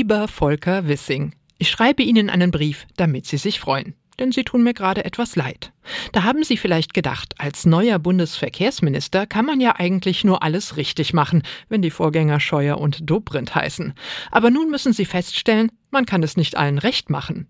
Lieber Volker Wissing, ich schreibe Ihnen einen Brief, damit Sie sich freuen. Denn Sie tun mir gerade etwas leid. Da haben Sie vielleicht gedacht, als neuer Bundesverkehrsminister kann man ja eigentlich nur alles richtig machen, wenn die Vorgänger Scheuer und Dobrindt heißen. Aber nun müssen Sie feststellen, man kann es nicht allen recht machen.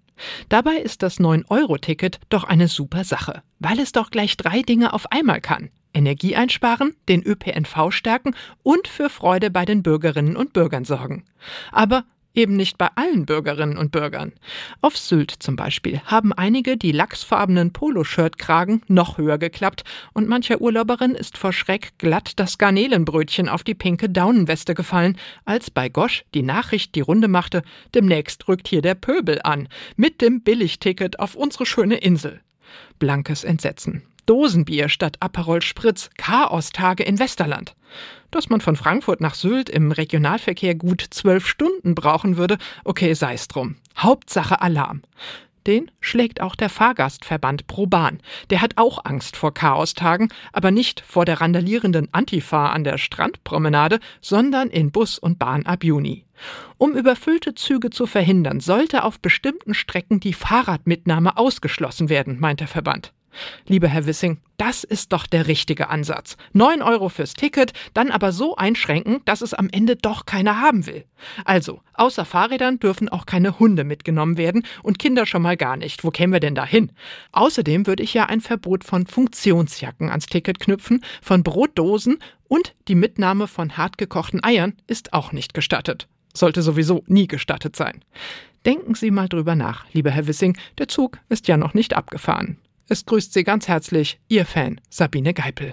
Dabei ist das 9-Euro-Ticket doch eine super Sache, weil es doch gleich drei Dinge auf einmal kann. Energie einsparen, den ÖPNV stärken und für Freude bei den Bürgerinnen und Bürgern sorgen. Aber Eben nicht bei allen Bürgerinnen und Bürgern. Auf Sylt zum Beispiel haben einige die lachsfarbenen Poloshirt-Kragen noch höher geklappt und mancher Urlauberin ist vor Schreck glatt das Garnelenbrötchen auf die pinke Daunenweste gefallen, als bei Gosch die Nachricht die Runde machte, demnächst rückt hier der Pöbel an, mit dem Billigticket auf unsere schöne Insel. Blankes Entsetzen. Dosenbier statt Aperol Spritz, Chaostage in Westerland. Dass man von Frankfurt nach Sylt im Regionalverkehr gut zwölf Stunden brauchen würde, okay, sei's drum. Hauptsache Alarm. Den schlägt auch der Fahrgastverband ProBahn. Der hat auch Angst vor Chaostagen, aber nicht vor der randalierenden Antifa an der Strandpromenade, sondern in Bus und Bahn ab Juni. Um überfüllte Züge zu verhindern, sollte auf bestimmten Strecken die Fahrradmitnahme ausgeschlossen werden, meint der Verband. Lieber Herr Wissing, das ist doch der richtige Ansatz. Neun Euro fürs Ticket, dann aber so einschränken, dass es am Ende doch keiner haben will. Also, außer Fahrrädern dürfen auch keine Hunde mitgenommen werden und Kinder schon mal gar nicht. Wo kämen wir denn da hin? Außerdem würde ich ja ein Verbot von Funktionsjacken ans Ticket knüpfen, von Brotdosen und die Mitnahme von hartgekochten Eiern ist auch nicht gestattet. Sollte sowieso nie gestattet sein. Denken Sie mal drüber nach, lieber Herr Wissing, der Zug ist ja noch nicht abgefahren. Es grüßt Sie ganz herzlich Ihr Fan Sabine Geipel.